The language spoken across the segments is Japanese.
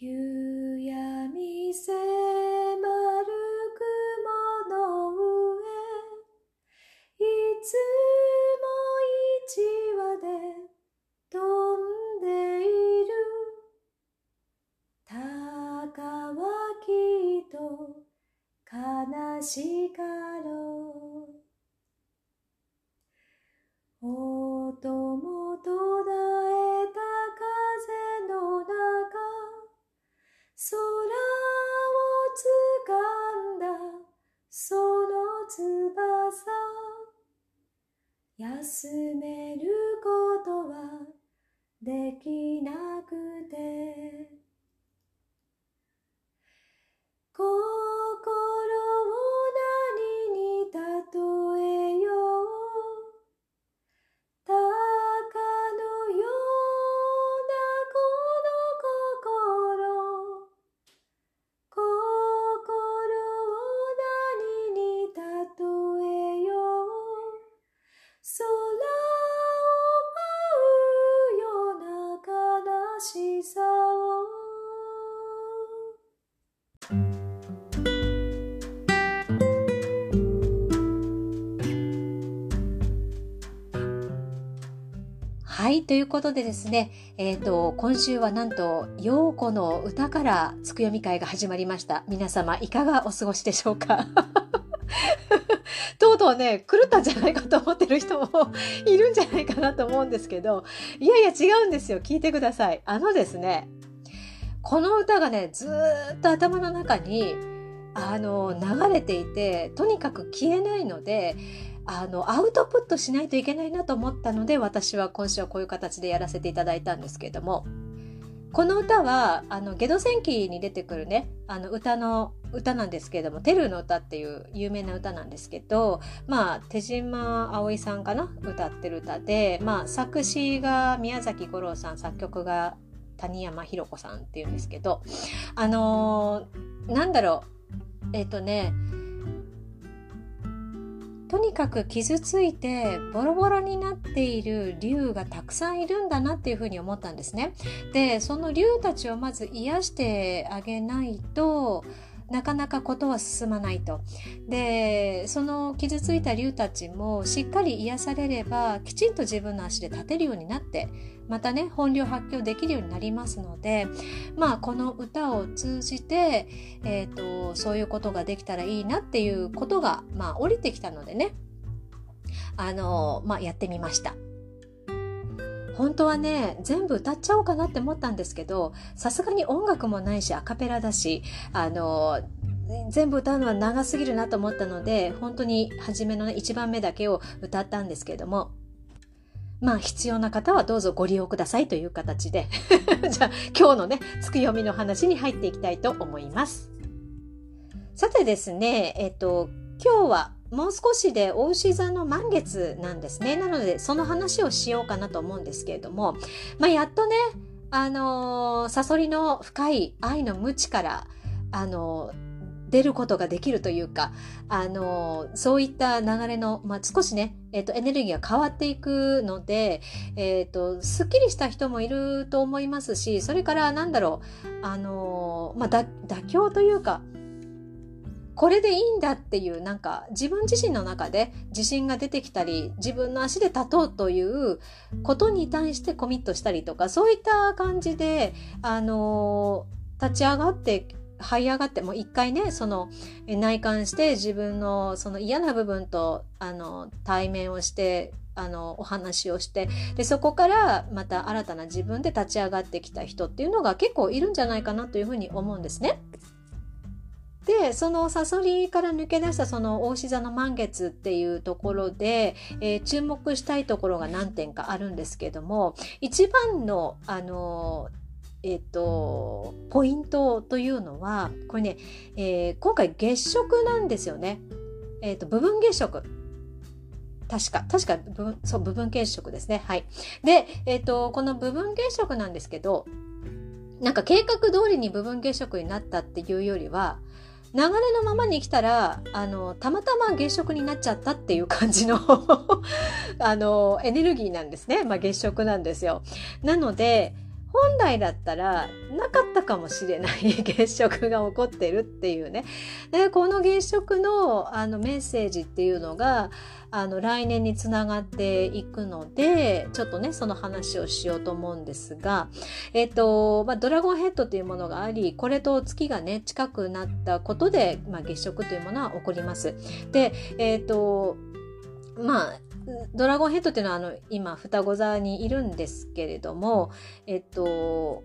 you ということでですね、えっ、と、今週はなんと、陽子の歌からつくよみ会が始まりました。皆様、いかがお過ごしでしょうか？とうとうね、狂ったんじゃないかと思ってる人も いるんじゃないかなと思うんですけど、いやいや違うんですよ。聞いてください。あのですね、この歌がね、ずっと頭の中に、あの、流れていて、とにかく消えないので、あの、アウトプットしないといけないなと思ったので、私は今週はこういう形でやらせていただいたんですけれども、この歌は、あの、ゲド戦記に出てくるね、あの、歌の、歌なんですけれども、テルの歌っていう有名な歌なんですけど、まあ、手島葵さんかな歌ってる歌で、まあ、作詞が宮崎五郎さん、作曲が谷山ひ子さんっていうんですけど、あのーなんだろう、えっ、とね、とにかく傷ついてボロボロになっている竜がたくさんいるんだなっていうふうに思ったんですね。でその竜たちをまず癒してあげないとなかなかことは進まないと。でその傷ついた竜たちもしっかり癒されればきちんと自分の足で立てるようになってまたね本領発揮をできるようになりますのでまあこの歌を通じて、えー、とそういうことができたらいいなっていうことがまあ降りてきたのでねあのまあやってみました。本当はね全部歌っちゃおうかなって思ったんですけどさすがに音楽もないしアカペラだしあの全部歌うのは長すぎるなと思ったので本当に初めの、ね、1番目だけを歌ったんですけれどもまあ必要な方はどうぞご利用くださいという形で じゃあ今日のね月読みの話に入っていきたいと思います。さてですねえっと今日はもう少しでお牛座の満月なんですね。なので、その話をしようかなと思うんですけれども、まあ、やっとね、あのー、サソリの深い愛の無知から、あのー、出ることができるというか、あのー、そういった流れの、まあ、少しね、えっ、と、エネルギーが変わっていくので、えっ、と、すっきりした人もいると思いますし、それから、なんだろう、あのまあ、妥協というか、これでいいんだっていうなんか自分自身の中で自信が出てきたり自分の足で立とうということに対してコミットしたりとかそういった感じであの立ち上がって這い上がってもう一回ねその内観して自分のその嫌な部分とあの対面をしてあのお話をしてでそこからまた新たな自分で立ち上がってきた人っていうのが結構いるんじゃないかなというふうに思うんですね。でそのサソリから抜け出したその大志座の満月っていうところで、えー、注目したいところが何点かあるんですけども一番のあのえっ、ー、とポイントというのはこれね、えー、今回月食なんですよね。えっ、と部分月食確か、確か部分、そう、部分月食ですね。はい。で、えっ、と、この部分月食なんですけど、なんか計画通りに部分月食になったっていうよりは、流れのままに来たらあのたまたま月食になっちゃったっていう感じの あのエネルギーなんですね、まあ、月食なんですよ。なので本来だったらなかったかもしれない 月食が起こってるっていうねでこの月食のあのメッセージっていうのがあの来年につながっていくのでちょっとねその話をしようと思うんですが、えっとまあ、ドラゴンヘッドというものがありこれと月がね近くなったことで、まあ、月食というものは起こります。でえっとまあドラゴンヘッドっていうのはあの今双子座にいるんですけれどもえっと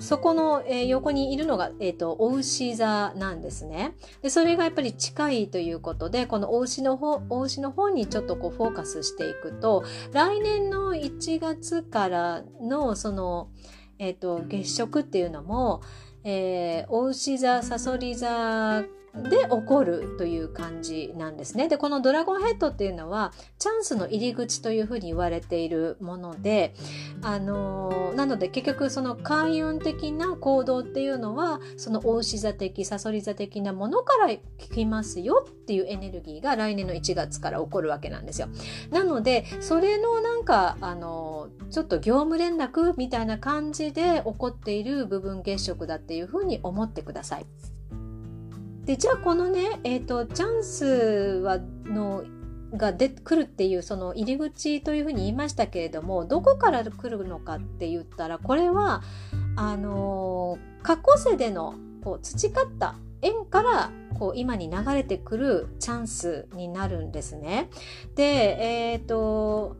そこの、えー、横にいるのが、えっ、ー、と、お牛座なんですね。で、それがやっぱり近いということで、このお牛の方、お牛の方にちょっとこうフォーカスしていくと、来年の1月からの、その、えっ、ー、と、月食っていうのも、えー、お牛座、さそり座で起こるという感じなんですね。で、このドラゴンヘッドっていうのは、チャンスの入り口というふうに言われているもので、あのー、なので結局その開運的な行動っていうのは、その大牛座的、サソリ座的なものから聞きますよっていうエネルギーが来年の1月から起こるわけなんですよ。なので、それのなんか、あのー、ちょっと業務連絡みたいな感じで起こっている部分月食だっていうふうに思ってください。でじゃあこのね、えーと、チャンスはのが出くるっていうその入り口というふうに言いましたけれどもどこから来るのかって言ったらこれはあの過去世でのこう培った縁からこう今に流れてくるチャンスになるんですね。で、えっ、ー、と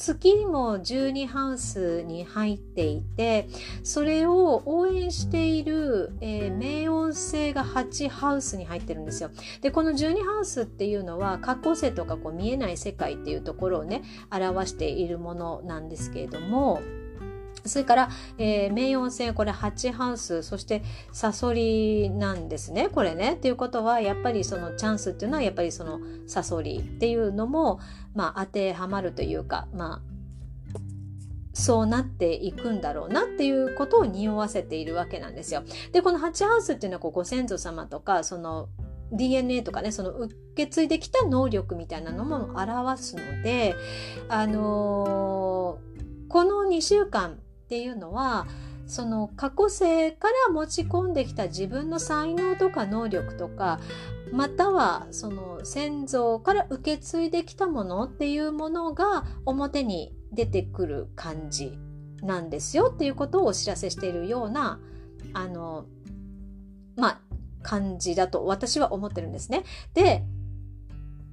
月も12ハウスに入っていてそれを応援している、えー、冥王星が8ハウスに入ってるんですよ。でこの12ハウスっていうのは過去性とかこう見えない世界っていうところをね表しているものなんですけれども。それから、えー、冥王星、これ8ハウス、そしてサソリなんですね、これね。っていうことは、やっぱりそのチャンスっていうのは、やっぱりそのサソリっていうのも、まあ当てはまるというか、まあ、そうなっていくんだろうなっていうことを匂わせているわけなんですよ。で、この8ハウスっていうのはこうご先祖様とか、その DNA とかね、その受け継いできた能力みたいなのも表すので、あのー、この2週間っていうのは、その過去世から持ち込んできた自分の才能とか能力とかまたはその先祖から受け継いできたものっていうものが表に出てくる感じなんですよっていうことをお知らせしているようなあのまあ感じだと私は思ってるんですね。で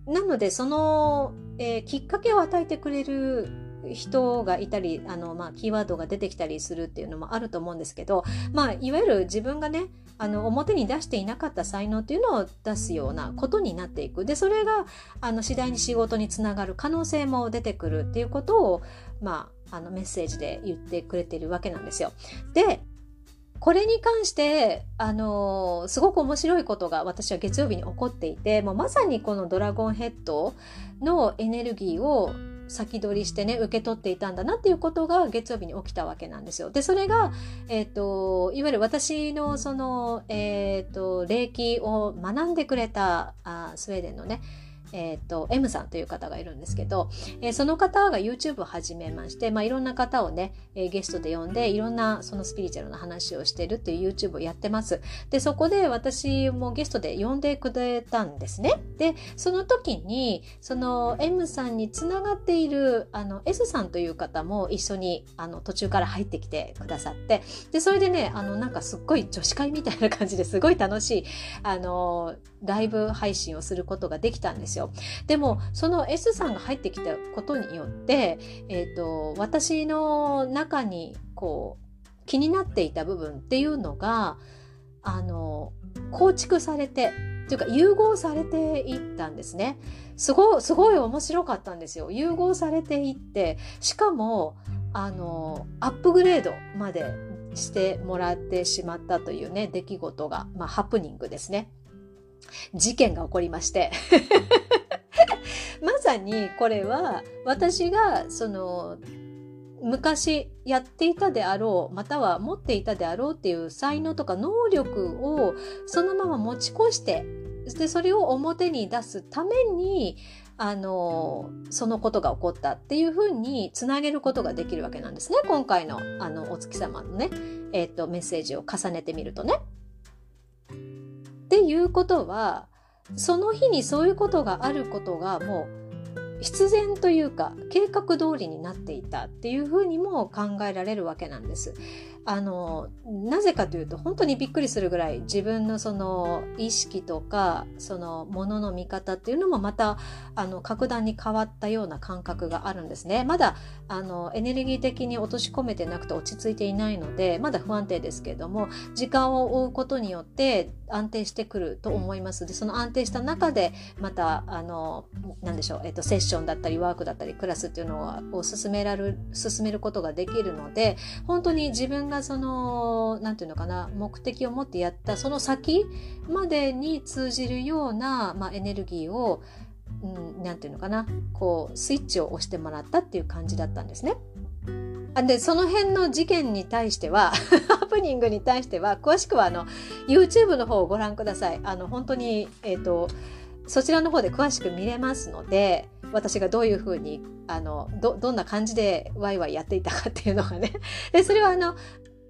なのでその、えー、きっかけを与えてくれる人がいたりあの、まあ、キーワードが出てきたりするっていうのもあると思うんですけど、まあ、いわゆる自分がねあの表に出していなかった才能っていうのを出すようなことになっていくでそれがあの次第に仕事につながる可能性も出てくるっていうことを、まあ、あのメッセージで言ってくれてるわけなんですよ。でこれに関して、あのー、すごく面白いことが私は月曜日に起こっていて、もうまさにこのドラゴンヘッドのエネルギーを先取りしてね受け取っていたんだなっていうことが月曜日に起きたわけなんですよ。でそれが、えーと、いわゆる私のその、えーと、霊気を学んでくれたあスウェーデンのねえっ、ー、と、M さんという方がいるんですけど、えー、その方が YouTube を始めまして、まあ、いろんな方をね、えー、ゲストで呼んで、いろんなそのスピリチュアルな話をしてるっていう YouTube をやってます。で、そこで私もゲストで呼んでくれたんですね。で、その時に、その M さんにつながっている、あの、S さんという方も一緒に、あの、途中から入ってきてくださって、で、それでね、あの、なんかすっごい女子会みたいな感じですごい楽しい、あの、ライブ配信をすることができたんですよ。でもその S さんが入ってきたことによって、えーと、私の中にこう気になっていた部分っていうのがあの構築されてというか融合されていったんですね。すごすごい面白かったんですよ。融合されていってしかもあのアップグレードまでしてもらってしまったというね出来事が、まあ、ハプニングですね。事件が起こりまして まさにこれは私がその昔やっていたであろうまたは持っていたであろうっていう才能とか能力をそのまま持ち越してでそれを表に出すためにあのそのことが起こったっていうふうにつなげることができるわけなんですね今回のあのお月様のね、えーとメッセージを重ねてみるとね。っていうことはその日にそういうことがあることがもう必然というか計画通りになっていたっていうふうにも考えられるわけなんです。あのなぜかというと本当にびっくりするぐらい自分のその意識とかそのものの見方っていうのもまたあの格段に変わったような感覚があるんですね。まだあのエネルギー的に落とし込めてなくて落ち着いていないのでまだ不安定ですけれども時間を追うことによって安定してくると思います。でその安定した中でまたあの何でしょう、えっと、セッションだったりワークだったりクラスっていうのを進められる進めることができるので本当に自分がその何て言うのかな目的を持ってやったその先までに通じるような、まあ、エネルギーを何、うん、て言うのかなこうスイッチを押してもらったっていう感じだったんですね。でその辺の事件に対しては ハプニングに対しては詳しくはあの YouTube の方をご覧ください。あの本当に、えーとそちらの方で詳しく見れますので私がどういうふうにあのどどんな感じでワイワイやっていたかっていうのがねでそれはあの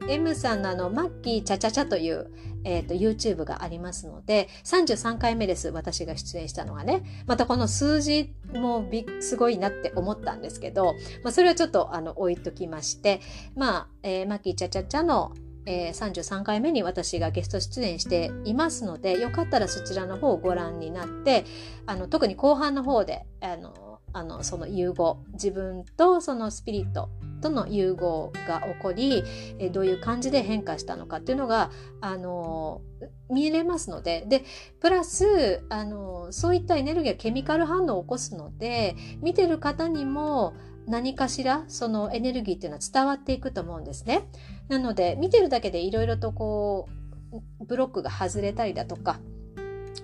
M さんのあのマッキーチャチャチャという、えーと、YouTube がありますので33回目です私が出演したのはね。またこの数字もびすごいなって思ったんですけど、まあ、それはちょっとあの置いときましてまあ、えー、マッキーチャチャチャのえー、33回目に私がゲスト出演していますのでよかったらそちらの方をご覧になってあの特に後半の方であのあのその融合自分とそのスピリットとの融合が起こり、えどういう感じで変化したのかっていうのが、あの見れますのででプラス、あのそういったエネルギーはケミカル反応を起こすので見てる方にも何かしらそのエネルギーっていうのは伝わっていくと思うんですね。なので見てるだけでいろいろとこうブロックが外れたりだとか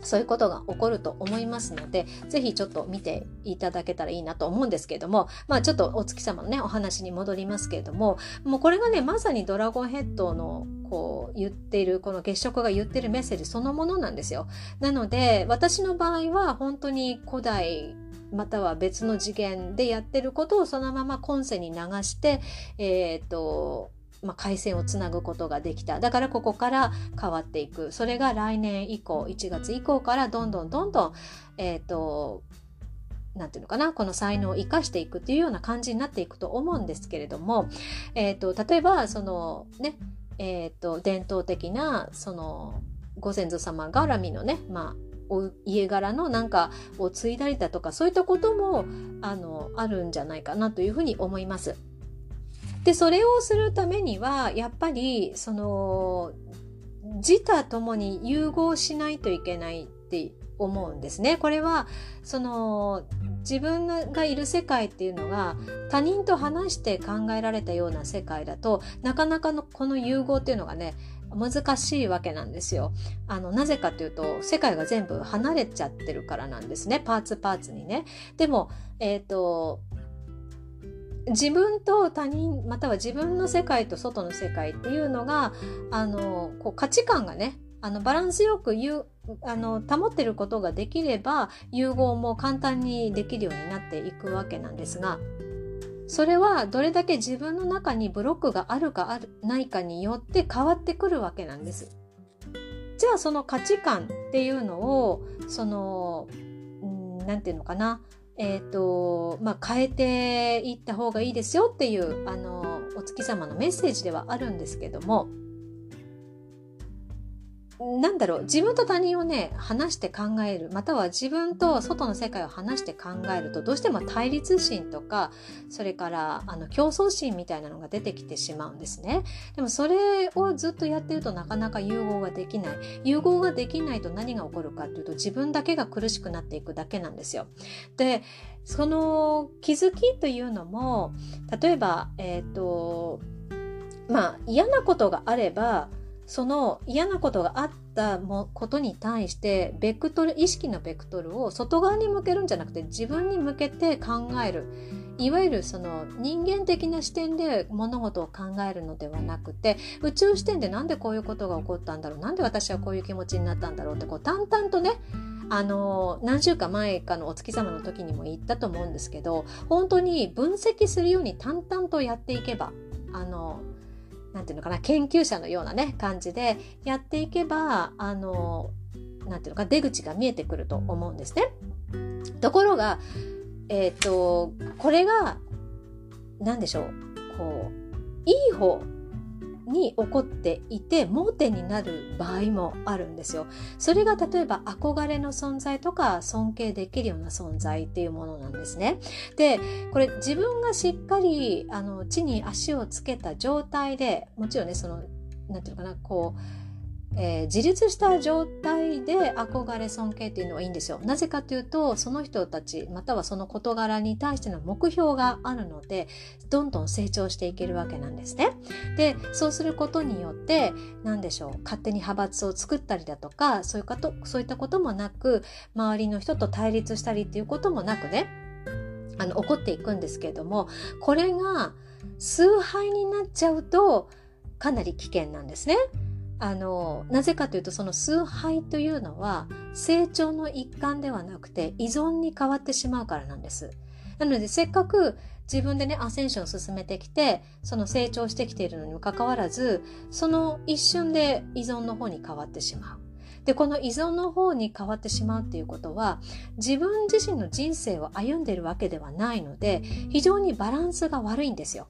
そういうことが起こると思いますので、ぜひちょっと見ていただけたらいいなと思うんですけれども、まあちょっとお月様のね、お話に戻りますけれども、もうこれがね、まさにドラゴンヘッドのこう言っている、この月食が言ってるメッセージそのものなんですよ。なので、私の場合は本当に古代または別の次元でやってることをそのまま今世に流して、えっ、ー、と、まあ、回線をつなぐことができた。だからここから変わっていく。それが来年以降、1月以降からどんどんどんどん、えっ、ー、と、なんていうのかな、この才能を生かしていくっていうような感じになっていくと思うんですけれども、え、ー、と、例えば、そのね、えっ、ー、と、伝統的な、その、ご先祖様絡みのね、まあ、家柄のなんかを継いだりだとかそういったこともあのあるんじゃないかなというふうに思います。でそれをするためにはやっぱりその自他ともに融合しないといけないって思うんですね。これはその自分がいる世界っていうのが他人と話して考えられたような世界だとなかなかのこの融合っていうのがね難しいわけなんですよ。あのなぜかというと世界が全部離れちゃってるからなんですねパーツパーツにね。でも、えっ、ー、と自分と他人または自分の世界と外の世界っていうのがあのこう価値観がねあのバランスよくゆあの保ってることができれば融合も簡単にできるようになっていくわけなんですがそれはどれだけ自分の中にブロックがあるかあるないかによって変わってくるわけなんです。じゃあその価値観っていうのをその何て言うのかなえーとまあ、変えていった方がいいですよっていうあのお月様のメッセージではあるんですけども。なんだろう自分と他人をね話して考えるまたは自分と外の世界を話して考えるとどうしても対立心とかそれからあの競争心みたいなのが出てきてしまうんですね。でもそれをずっとやってるとなかなか融合ができない。融合ができないと何が起こるかっていうと自分だけが苦しくなっていくだけなんですよ。でその気づきというのも例えばえっ、ー、とまあ嫌なことがあればその嫌なことがあったもことに対してベクトル意識のベクトルを外側に向けるんじゃなくて自分に向けて考える。いわゆるその人間的な視点で物事を考えるのではなくて宇宙視点でなんでこういうことが起こったんだろうなんで私はこういう気持ちになったんだろうってこう淡々とねあの何週間前かのお月様の時にも言ったと思うんですけど本当に分析するように淡々とやっていけばあのなんていうのかな研究者のようなね感じでやっていけばあのなんていうのか出口が見えてくると思うんですね。ところがえっ、とこれが何でしょうこういい方に起こっていて盲点になる場合もあるんですよ。それが例えば憧れの存在とか尊敬できるような存在っていうものなんですね。でこれ自分がしっかりあの地に足をつけた状態でもちろんねそのなんていうのかなこうえー、自立した状態で憧れ尊敬っていうのはいいんですよ。なぜかというとその人たちまたはその事柄に対しての目標があるのでどんどん成長していけるわけなんですね。でそうすることによって何でしょう勝手に派閥を作ったりだとかそういうことそういったこともなく周りの人と対立したりっていうこともなくねあの起こっていくんですけれどもこれが崇拝になっちゃうとかなり危険なんですね。あのなぜかというとその崇拝というのは成長の一環ではなくて依存に変わってしまうからなんです。なのでせっかく自分でねアセンションを進めてきてその成長してきているのにもかかわらずその一瞬で依存の方に変わってしまう。でこの依存の方に変わってしまうっていうことは自分自身の人生を歩んでいるわけではないので非常にバランスが悪いんですよ。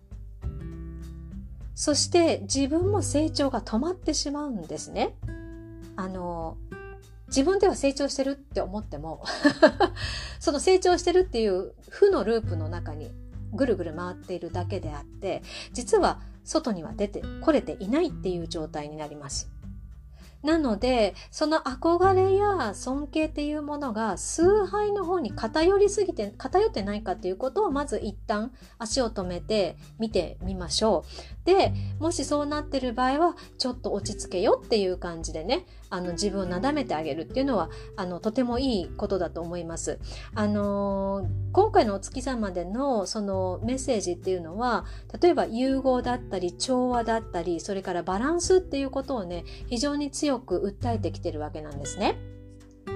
そして自分も成長が止まってしまうんですね。あの自分では成長してるって思っても その成長してるっていう負のループの中にぐるぐる回っているだけであって実は外には出てこれていないっていう状態になります。なので、その憧れや尊敬っていうものが崇拝の方に偏りすぎて、偏ってないかっていうことをまず一旦足を止めて見てみましょう。で、もしそうなってる場合は、ちょっと落ち着けよっていう感じでね、あの自分をなだめてあげるっていうのは、あの、とてもいいことだと思います。あのー、今回のお月様でのそのメッセージっていうのは、例えば融合だったり、調和だったり、それからバランスっていうことをね、非常に強く訴えてきてるわけなんですね。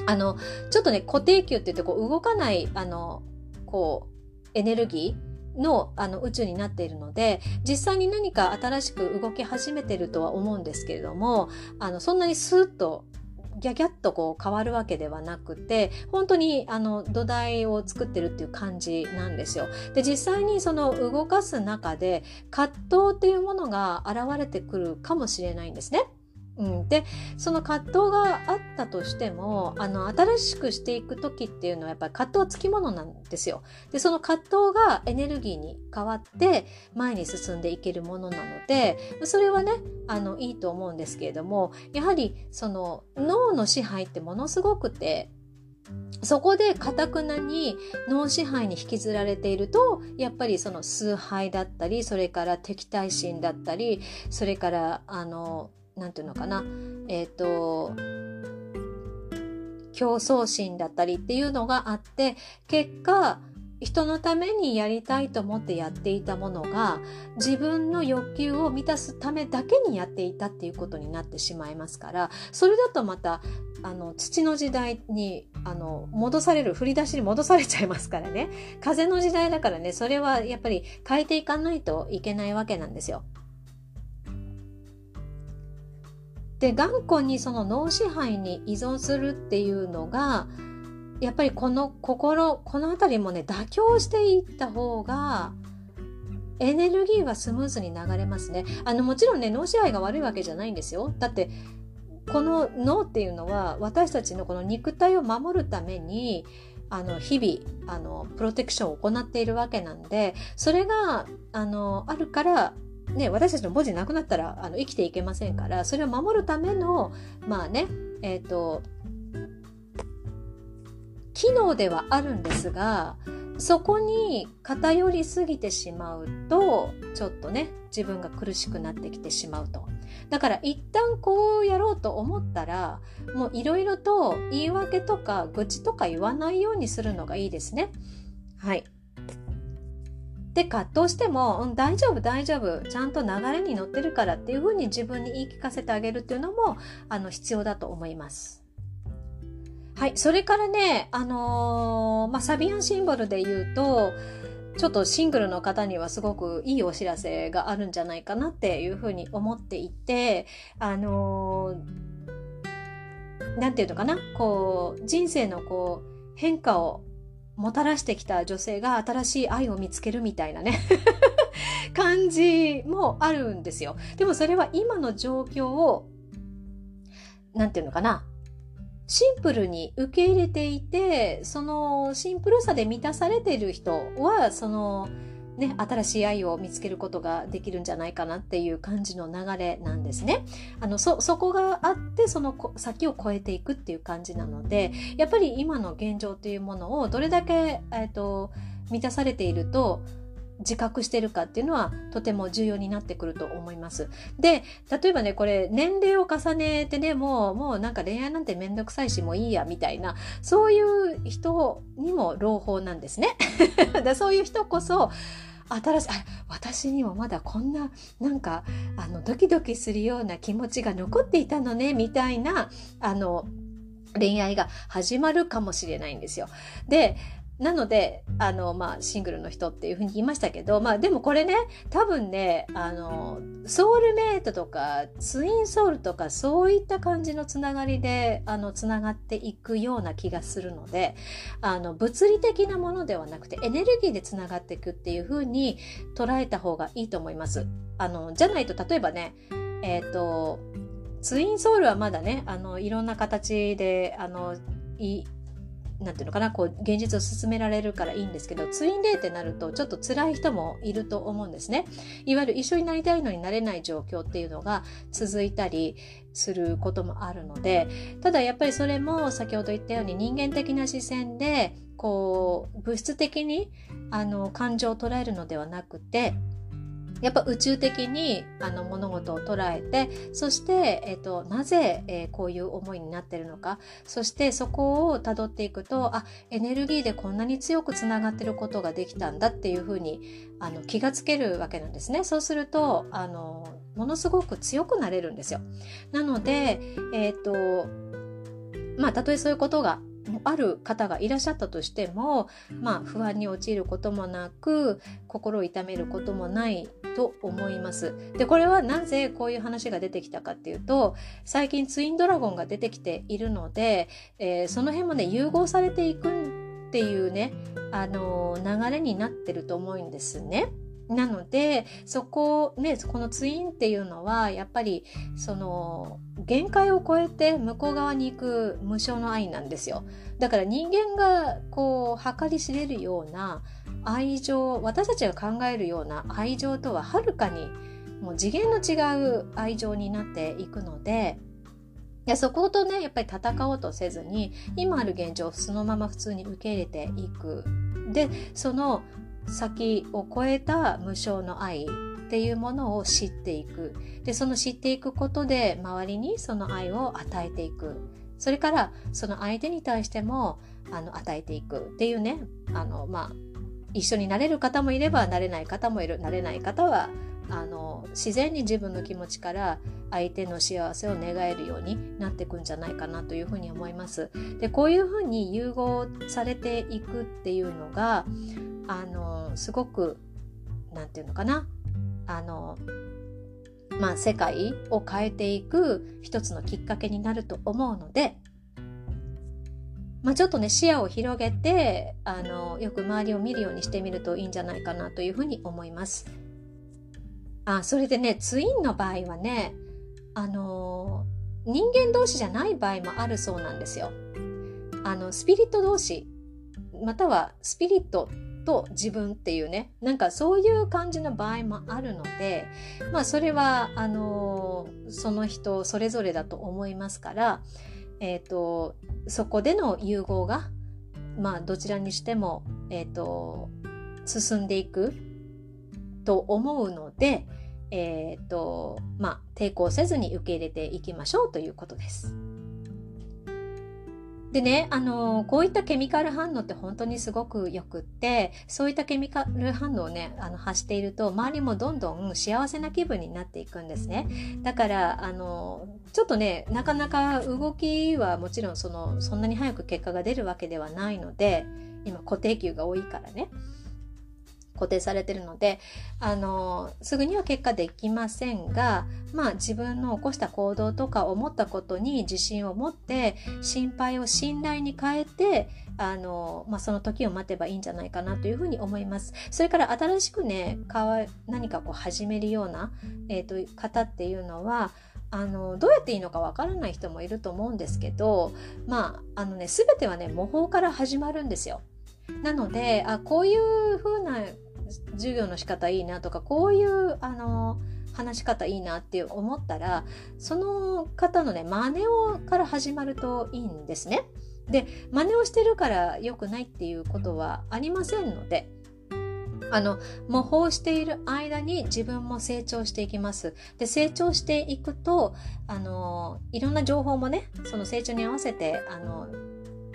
あの、ちょっとね、固定球って言ってこう動かない、あの、こう、エネルギーのあの宇宙になっているので実際に何か新しく動き始めてるとは思うんですけれどもあのそんなにスーッとギャギャッとこう変わるわけではなくて本当にあの土台を作ってるっていう感じなんですよ。で実際にその動かす中で葛藤っていうものが現れてくるかもしれないんですね。うん、でその葛藤があったとしてもあの新しくしていく時っていうのはやっぱり葛藤はつきものなんですよ。でその葛藤がエネルギーに変わって前に進んでいけるものなのでそれはねあのいいと思うんですけれどもやはりその脳の支配ってものすごくてそこでかたくなに脳支配に引きずられているとやっぱりその崇拝だったりそれから敵対心だったりそれからあの何て言うのかなえっ、ー、と競争心だったりっていうのがあって結果人のためにやりたいと思ってやっていたものが自分の欲求を満たすためだけにやっていたっていうことになってしまいますからそれだとまたあの土の時代にあの戻される振り出しに戻されちゃいますからね風の時代だからねそれはやっぱり変えていかないといけないわけなんですよ。で頑固にその脳支配に依存するっていうのがやっぱりこの心この辺りもね妥協していった方がエネルギーはスムーズに流れますね。あのもちろんね脳支配が悪いわけじゃないんですよ。だってこの脳っていうのは私たちのこの肉体を守るためにあの日々あのプロテクションを行っているわけなんでそれがあのあるからね、私たちの文字なくなったらあの生きていけませんからそれを守るためのまあねえっ、ー、と機能ではあるんですがそこに偏りすぎてしまうとちょっとね自分が苦しくなってきてしまうと。だから一旦こうやろうと思ったらもういろいろと言い訳とか愚痴とか言わないようにするのがいいですね。はい。で葛藤しても、うん、大丈夫大丈夫ちゃんと流れに乗ってるからっていうふうに自分に言い聞かせてあげるっていうのもあの必要だと思います。はい。それからね、あのーまあ、サビアンシンボルで言うと、ちょっとシングルの方にはすごくいいお知らせがあるんじゃないかなっていうふうに思っていて、あのーなんていうのかな、こう、人生のこう、変化をもたらしてきた女性が新しい愛を見つけるみたいなね 感じもあるんですよ。でもそれは今の状況を、何て言うのかな、シンプルに受け入れていて、そのシンプルさで満たされている人は、その、ね、新しい愛を見つけることができるんじゃないかなっていう感じの流れなんですね。あの、そ、そこがあって、その先を超えていくっていう感じなので、やっぱり今の現状っていうものをどれだけ、えっ、と、満たされていると、自覚してるかっていうのはとても重要になってくると思います。で、例えばね、これ年齢を重ねてね、もう、もうなんか恋愛なんてめんどくさいしもういいや、みたいな、そういう人にも朗報なんですね。でそういう人こそ、新しい、私にもまだこんな、なんか、あの、ドキドキするような気持ちが残っていたのね、みたいな、あの、恋愛が始まるかもしれないんですよ。で、なので、あの、まあ、シングルの人っていうふうに言いましたけど、まあ、でもこれね、多分ね、あの、ソウルメイトとか、ツインソウルとか、そういった感じのつながりで、あの、つながっていくような気がするので、あの、物理的なものではなくて、エネルギーでつながっていくっていうふうに捉えた方がいいと思います。あの、じゃないと、例えばね、えっ、と、ツインソウルはまだね、あの、いろんな形で、あの、いなんていうのかな、こう、現実を進められるからいいんですけど、ツインレイってなると、ちょっと辛い人もいると思うんですね。いわゆる一緒になりたいのになれない状況っていうのが続いたりすることもあるので、ただやっぱりそれも先ほど言ったように人間的な視線で、こう、物質的に、あの、感情を捉えるのではなくて、やっぱ宇宙的にあの物事を捉えてそして、えっとなぜ、えーこういう思いになってるのかそしてそこをたどっていくとあエネルギーでこんなに強くつながってることができたんだっていうふうにあの気がつけるわけなんですね。そうするとあのものすごく強くなれるんですよ。なので、えっとまあたとえそういうことがある方がいらっしゃったとしても、まあ、不安に陥ることもなく心を痛めることもないと思います。でこれはなぜこういう話が出てきたかっていうと最近ツインドラゴンが出てきているので、えーその辺もね融合されていくっていうね、あのー流れになってると思うんですね。なのでそこねこのツインっていうのはやっぱりその限界を超えて向こう側に行く無償の愛なんですよ。だから人間がこう計り知れるような愛情私たちが考えるような愛情とははるかにもう次元の違う愛情になっていくのでいやそことねやっぱり戦おうとせずに今ある現状をそのまま普通に受け入れていく。でその先を超えた無償の愛っていうものを知っていく。でその知っていくことで周りにその愛を与えていく。それからその相手に対してもあの与えていく。っていうね。あのまあ一緒になれる方もいればなれない方もいる。なれない方はあの自然に自分の気持ちから相手の幸せを願えるようになっていくんじゃないかなというふうに思います。でこういうふうに融合されていくっていうのがあのすごくなんていうのかなあのまあ世界を変えていく一つのきっかけになると思うのでまあ、ちょっとね視野を広げてあのよく周りを見るようにしてみるといいんじゃないかなというふうに思います。あそれでねツインの場合はねあの人間同士じゃない場合もあるそうなんですよ。あのスピリット同士またはスピリットと自分っていうねなんかそういう感じの場合もあるのでまあそれはあのその人それぞれだと思いますから、えー、とそこでの融合がまあどちらにしても、えー、と進んでいくと思うので、えーとまあ、抵抗せずに受け入れていきましょうということです。でね、あのこういったケミカル反応って本当にすごくよくってそういったケミカル反応をねあの発していると周りもどんどん幸せな気分になっていくんですね。だからあのちょっとねなかなか動きはもちろんそのそんなに早く結果が出るわけではないので今固定給が多いからね。固定されてるのであのすぐには結果できませんがまあ自分の起こした行動とか思ったことに自信を持って心配を信頼に変えてあの、まあ、その時を待てばいいんじゃないかなというふうに思います。それから新しくね何かこう始めるような、えーと、方っていうのはあのどうやっていいのかわからない人もいると思うんですけどまああのね全てはね模倣から始まるんですよ。なのであこういう風な授業の仕方いいなとかこういうあの話し方いいなって思ったらその方のね真似をから始まるといいんですね。で真似をしてるから良くないっていうことはありませんのであの模倣している間に自分も成長していきます。で成長していくとあのいろんな情報もねその成長に合わせてあの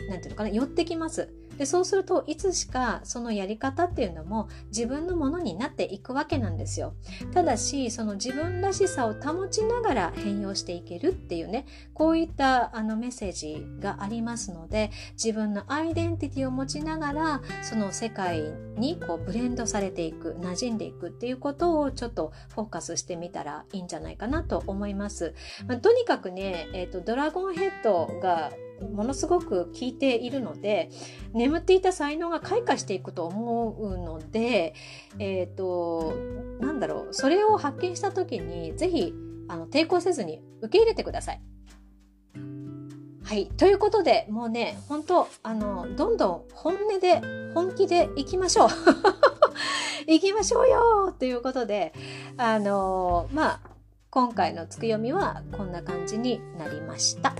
なていうのかな寄ってきます。でそうするといつしかそのやり方っていうのも自分のものになっていくわけなんですよ。ただしその自分らしさを保ちながら変容していけるっていうねこういったあのメッセージがありますので自分のアイデンティティを持ちながらその世界にこうブレンドされていく馴染んでいくっていうことをちょっとフォーカスしてみたらいいんじゃないかなと思います。まあ、とにかくね、えーとドラゴンヘッドがものすごく効いているので眠っていた才能が開花していくと思うのでえっ、ー、となんだろうそれを発見した時に是非あの抵抗せずに受け入れてください。はい。ということで、もうね、本当あの、どんどん本音で、本気でいきましょう。行きましょうよということで、あのまあ、今回のつく読みはこんな感じになりました。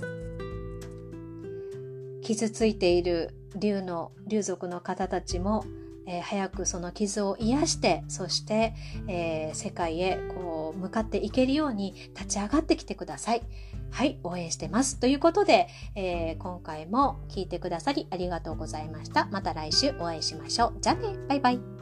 傷ついている竜の竜族の方たちも、えー、早くその傷を癒してそして、えー、世界へこう向かっていけるように立ち上がってきてください。はい、応援してます。ということで、えー、今回も聞いてくださりありがとうございました。また来週お会いしましょう。じゃあね、バイバイ。